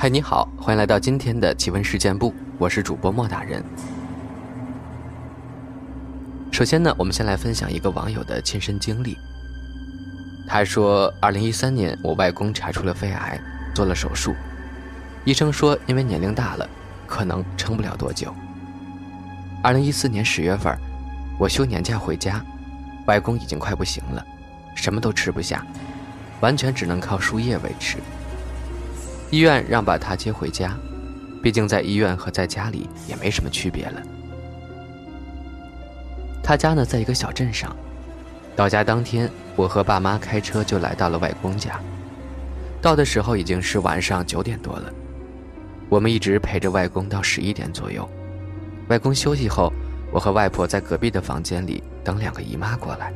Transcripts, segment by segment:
嗨，你好，欢迎来到今天的奇闻事件部，我是主播莫大人。首先呢，我们先来分享一个网友的亲身经历。他说，二零一三年，我外公查出了肺癌，做了手术，医生说因为年龄大了，可能撑不了多久。二零一四年十月份，我休年假回家，外公已经快不行了，什么都吃不下，完全只能靠输液维持。医院让把他接回家，毕竟在医院和在家里也没什么区别了。他家呢在一个小镇上，到家当天，我和爸妈开车就来到了外公家。到的时候已经是晚上九点多了，我们一直陪着外公到十一点左右。外公休息后，我和外婆在隔壁的房间里等两个姨妈过来，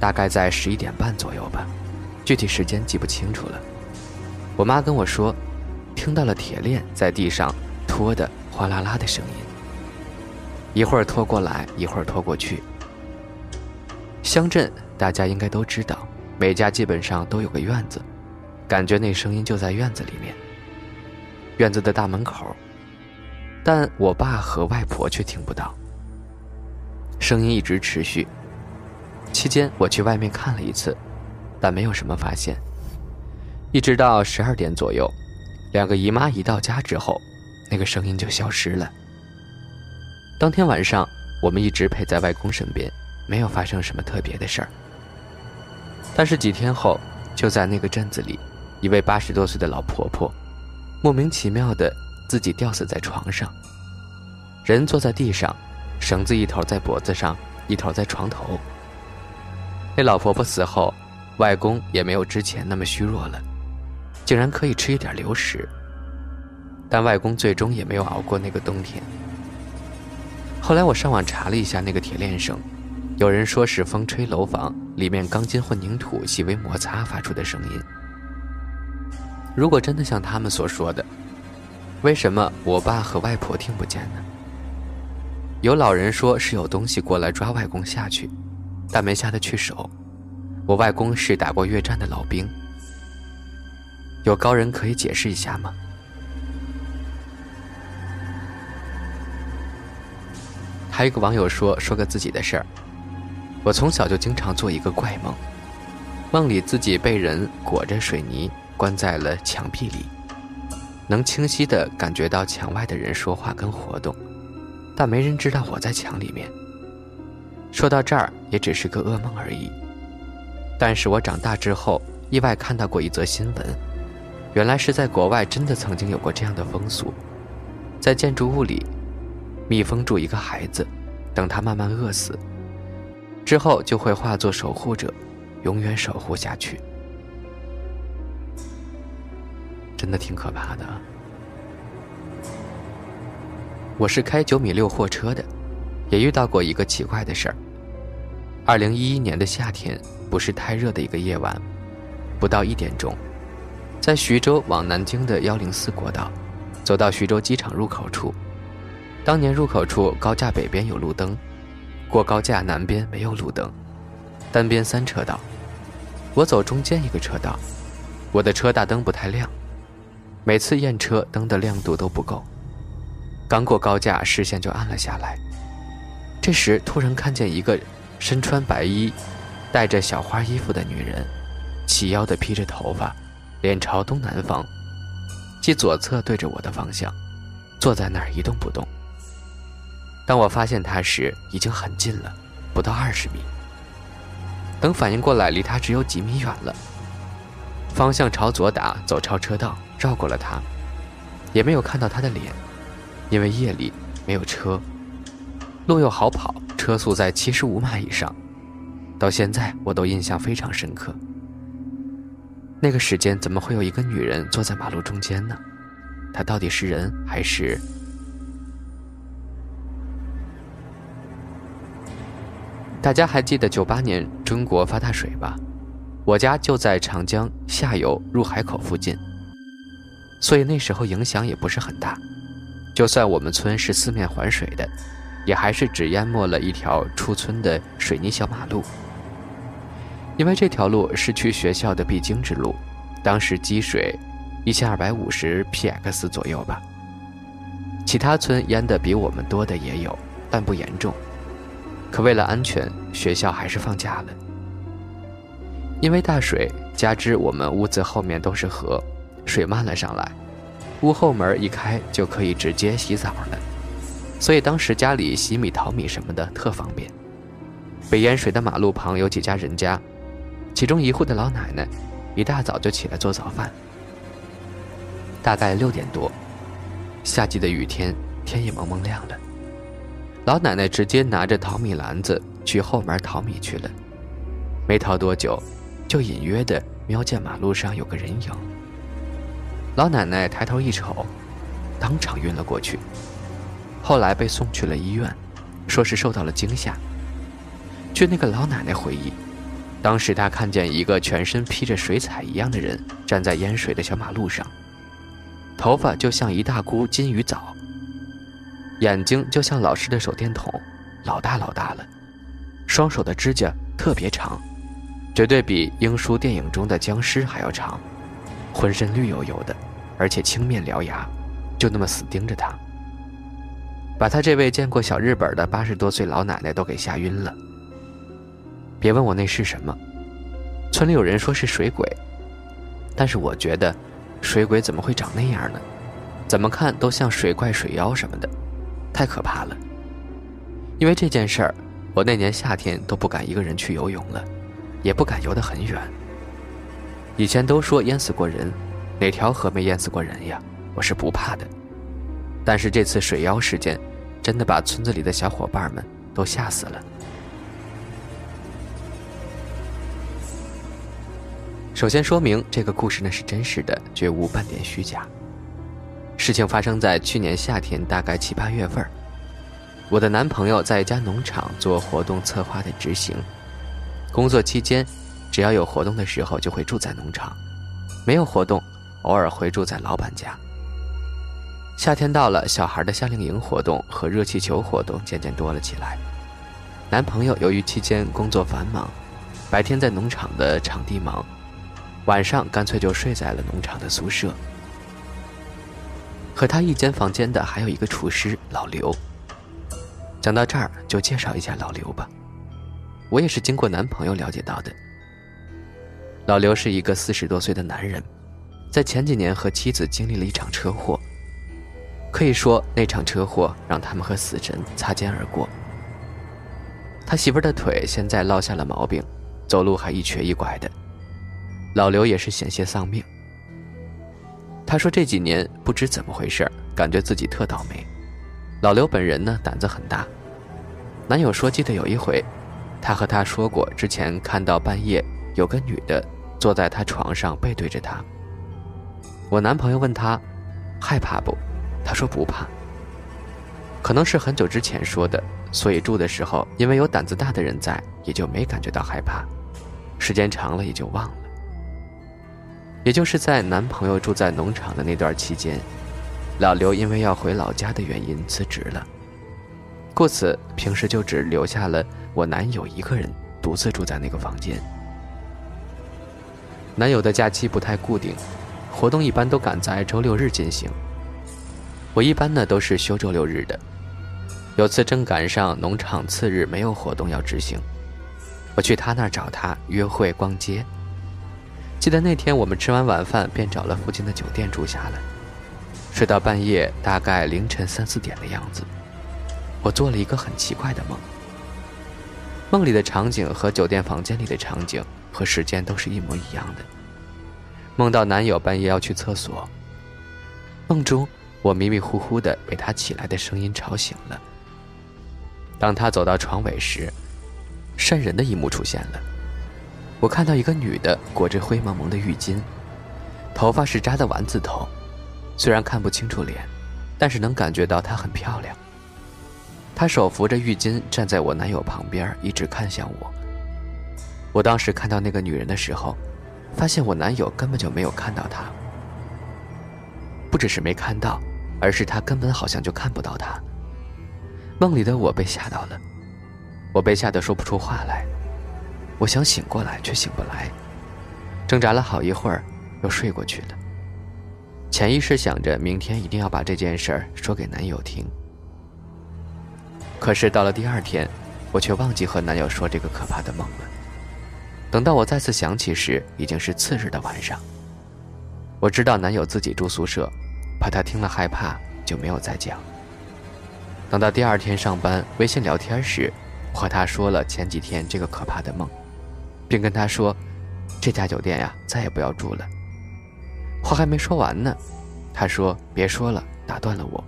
大概在十一点半左右吧，具体时间记不清楚了。我妈跟我说，听到了铁链在地上拖的哗啦啦的声音，一会儿拖过来，一会儿拖过去。乡镇大家应该都知道，每家基本上都有个院子，感觉那声音就在院子里面，院子的大门口。但我爸和外婆却听不到，声音一直持续。期间我去外面看了一次，但没有什么发现。一直到十二点左右，两个姨妈一到家之后，那个声音就消失了。当天晚上，我们一直陪在外公身边，没有发生什么特别的事儿。但是几天后，就在那个镇子里，一位八十多岁的老婆婆，莫名其妙的自己吊死在床上，人坐在地上，绳子一头在脖子上，一头在床头。那老婆婆死后，外公也没有之前那么虚弱了。竟然可以吃一点流食，但外公最终也没有熬过那个冬天。后来我上网查了一下那个铁链声，有人说是风吹楼房里面钢筋混凝土细微摩擦发出的声音。如果真的像他们所说的，为什么我爸和外婆听不见呢？有老人说是有东西过来抓外公下去，但没下得去手。我外公是打过越战的老兵。有高人可以解释一下吗？还有一个网友说说个自己的事儿。我从小就经常做一个怪梦，梦里自己被人裹着水泥关在了墙壁里，能清晰的感觉到墙外的人说话跟活动，但没人知道我在墙里面。说到这儿也只是个噩梦而已。但是我长大之后意外看到过一则新闻。原来是在国外，真的曾经有过这样的风俗，在建筑物里密封住一个孩子，等他慢慢饿死，之后就会化作守护者，永远守护下去。真的挺可怕的。我是开九米六货车的，也遇到过一个奇怪的事儿。二零一一年的夏天，不是太热的一个夜晚，不到一点钟。在徐州往南京的幺零四国道，走到徐州机场入口处，当年入口处高架北边有路灯，过高架南边没有路灯，单边三车道，我走中间一个车道，我的车大灯不太亮，每次验车灯的亮度都不够，刚过高架视线就暗了下来，这时突然看见一个身穿白衣、带着小花衣服的女人，齐腰的披着头发。脸朝东南方，即左侧对着我的方向，坐在那儿一动不动。当我发现他时，已经很近了，不到二十米。等反应过来，离他只有几米远了。方向朝左打，走超车道，绕过了他，也没有看到他的脸，因为夜里没有车，路又好跑，车速在七十五码以上。到现在我都印象非常深刻。那个时间怎么会有一个女人坐在马路中间呢？她到底是人还是？大家还记得九八年中国发大水吧？我家就在长江下游入海口附近，所以那时候影响也不是很大。就算我们村是四面环水的，也还是只淹没了一条出村的水泥小马路。因为这条路是去学校的必经之路，当时积水一千二百五十 px 左右吧。其他村淹的比我们多的也有，但不严重。可为了安全，学校还是放假了。因为大水，加之我们屋子后面都是河，水漫了上来，屋后门一开就可以直接洗澡了，所以当时家里洗米、淘米什么的特方便。被淹水的马路旁有几家人家，其中一户的老奶奶一大早就起来做早饭。大概六点多，夏季的雨天，天也蒙蒙亮了。老奶奶直接拿着淘米篮子去后门淘米去了，没淘多久，就隐约的瞄见马路上有个人影。老奶奶抬头一瞅，当场晕了过去，后来被送去了医院，说是受到了惊吓。据那个老奶奶回忆，当时他看见一个全身披着水彩一样的人站在淹水的小马路上，头发就像一大箍金鱼藻。眼睛就像老师的手电筒，老大老大了，双手的指甲特别长，绝对比英叔电影中的僵尸还要长，浑身绿油油的，而且青面獠牙，就那么死盯着他，把他这位见过小日本的八十多岁老奶奶都给吓晕了。别问我那是什么，村里有人说是水鬼，但是我觉得，水鬼怎么会长那样呢？怎么看都像水怪、水妖什么的。太可怕了，因为这件事儿，我那年夏天都不敢一个人去游泳了，也不敢游得很远。以前都说淹死过人，哪条河没淹死过人呀？我是不怕的，但是这次水妖事件，真的把村子里的小伙伴们都吓死了。首先说明这个故事呢是真实的，绝无半点虚假。事情发生在去年夏天，大概七八月份我的男朋友在一家农场做活动策划的执行，工作期间，只要有活动的时候就会住在农场，没有活动，偶尔会住在老板家。夏天到了，小孩的夏令营活动和热气球活动渐渐多了起来。男朋友由于期间工作繁忙，白天在农场的场地忙，晚上干脆就睡在了农场的宿舍。和他一间房间的还有一个厨师老刘。讲到这儿，就介绍一下老刘吧。我也是经过男朋友了解到的。老刘是一个四十多岁的男人，在前几年和妻子经历了一场车祸。可以说那场车祸让他们和死神擦肩而过。他媳妇的腿现在落下了毛病，走路还一瘸一拐的。老刘也是险些丧命。他说这几年不知怎么回事感觉自己特倒霉。老刘本人呢胆子很大，男友说记得有一回，他和他说过之前看到半夜有个女的坐在他床上背对着他。我男朋友问他害怕不，他说不怕。可能是很久之前说的，所以住的时候因为有胆子大的人在，也就没感觉到害怕，时间长了也就忘了。也就是在男朋友住在农场的那段期间，老刘因为要回老家的原因辞职了，故此平时就只留下了我男友一个人独自住在那个房间。男友的假期不太固定，活动一般都赶在周六日进行。我一般呢都是休周六日的，有次正赶上农场次日没有活动要执行，我去他那儿找他约会逛街。记得那天我们吃完晚饭便找了附近的酒店住下了，睡到半夜，大概凌晨三四点的样子，我做了一个很奇怪的梦。梦里的场景和酒店房间里的场景和时间都是一模一样的。梦到男友半夜要去厕所，梦中我迷迷糊糊的被他起来的声音吵醒了。当他走到床尾时，瘆人的一幕出现了。我看到一个女的裹着灰蒙蒙的浴巾，头发是扎的丸子头，虽然看不清楚脸，但是能感觉到她很漂亮。她手扶着浴巾站在我男友旁边，一直看向我。我当时看到那个女人的时候，发现我男友根本就没有看到她。不只是没看到，而是他根本好像就看不到她。梦里的我被吓到了，我被吓得说不出话来。我想醒过来，却醒不来，挣扎了好一会儿，又睡过去了。潜意识想着明天一定要把这件事儿说给男友听。可是到了第二天，我却忘记和男友说这个可怕的梦了。等到我再次想起时，已经是次日的晚上。我知道男友自己住宿舍，怕他听了害怕，就没有再讲。等到第二天上班，微信聊天时，我和他说了前几天这个可怕的梦。并跟他说：“这家酒店呀，再也不要住了。”话还没说完呢，他说：“别说了。”打断了我。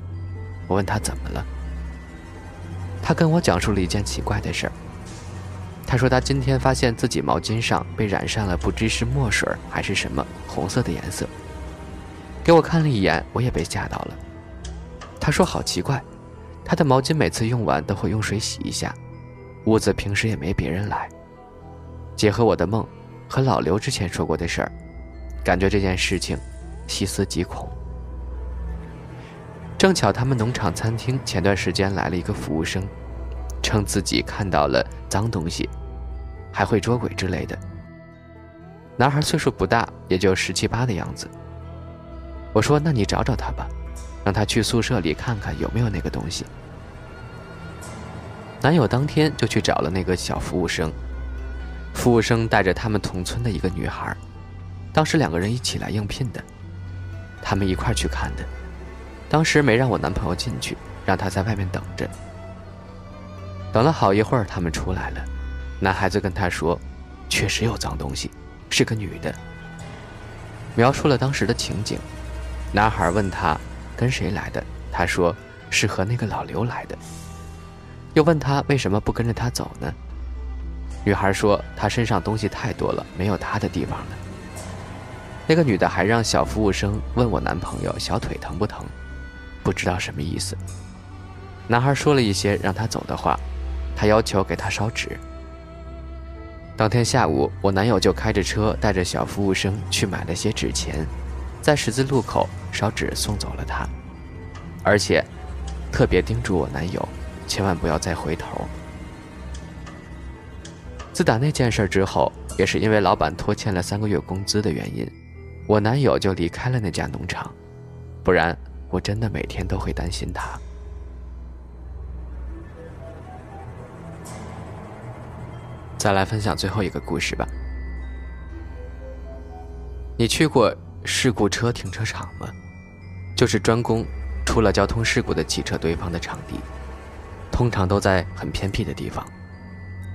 我问他怎么了，他跟我讲述了一件奇怪的事儿。他说他今天发现自己毛巾上被染上了不知是墨水还是什么红色的颜色。给我看了一眼，我也被吓到了。他说：“好奇怪，他的毛巾每次用完都会用水洗一下，屋子平时也没别人来。”结合我的梦，和老刘之前说过的事儿，感觉这件事情细思极恐。正巧他们农场餐厅前段时间来了一个服务生，称自己看到了脏东西，还会捉鬼之类的。男孩岁数不大，也就十七八的样子。我说：“那你找找他吧，让他去宿舍里看看有没有那个东西。”男友当天就去找了那个小服务生。服务生带着他们同村的一个女孩，当时两个人一起来应聘的，他们一块去看的。当时没让我男朋友进去，让他在外面等着。等了好一会儿，他们出来了，男孩子跟他说：“确实有脏东西，是个女的。”描述了当时的情景。男孩问他跟谁来的，他说是和那个老刘来的。又问他为什么不跟着他走呢？女孩说：“她身上东西太多了，没有她的地方了。”那个女的还让小服务生问我男朋友小腿疼不疼，不知道什么意思。男孩说了一些让他走的话，他要求给他烧纸。当天下午，我男友就开着车带着小服务生去买了些纸钱，在十字路口烧纸送走了他，而且特别叮嘱我男友千万不要再回头。自打那件事之后，也是因为老板拖欠了三个月工资的原因，我男友就离开了那家农场，不然我真的每天都会担心他。再来分享最后一个故事吧。你去过事故车停车场吗？就是专供出了交通事故的汽车堆放的场地，通常都在很偏僻的地方。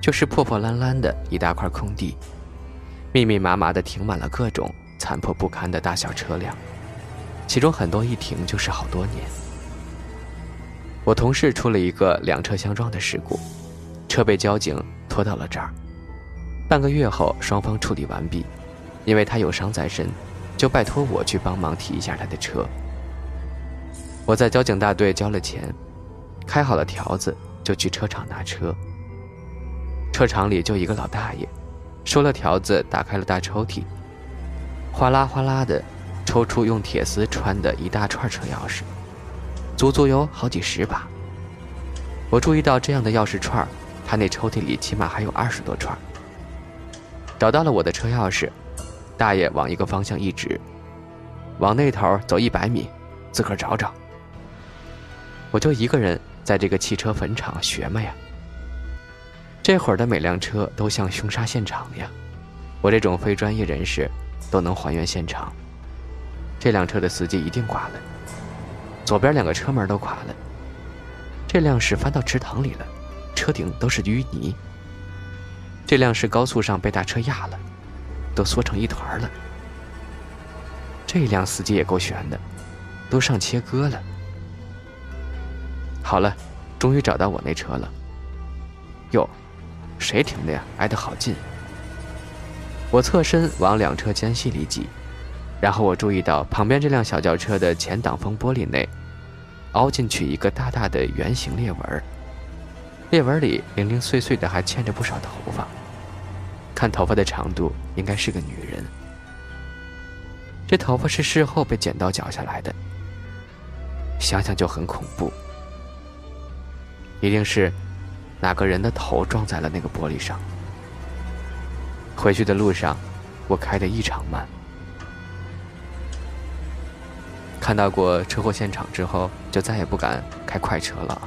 就是破破烂烂的一大块空地，密密麻麻的停满了各种残破不堪的大小车辆，其中很多一停就是好多年。我同事出了一个两车相撞的事故，车被交警拖到了这儿。半个月后，双方处理完毕，因为他有伤在身，就拜托我去帮忙提一下他的车。我在交警大队交了钱，开好了条子，就去车厂拿车。车厂里就一个老大爷，收了条子，打开了大抽屉，哗啦哗啦的抽出用铁丝穿的一大串车钥匙，足足有好几十把。我注意到这样的钥匙串，他那抽屉里起码还有二十多串。找到了我的车钥匙，大爷往一个方向一指，往那头走一百米，自个儿找找。我就一个人在这个汽车坟场学嘛呀。这会儿的每辆车都像凶杀现场呀，我这种非专业人士都能还原现场。这辆车的司机一定挂了，左边两个车门都垮了。这辆是翻到池塘里了，车顶都是淤泥。这辆是高速上被大车压了，都缩成一团了。这辆司机也够悬的，都上切割了。好了，终于找到我那车了。哟。谁停的呀？挨得好近。我侧身往两车间隙里挤，然后我注意到旁边这辆小轿车的前挡风玻璃内，凹进去一个大大的圆形裂纹，裂纹里零零碎碎的还嵌着不少头发，看头发的长度，应该是个女人。这头发是事后被剪刀绞下来的，想想就很恐怖，一定是哪个人的头撞在了那个玻璃上。回去的路上，我开得异常慢。看到过车祸现场之后，就再也不敢开快车了。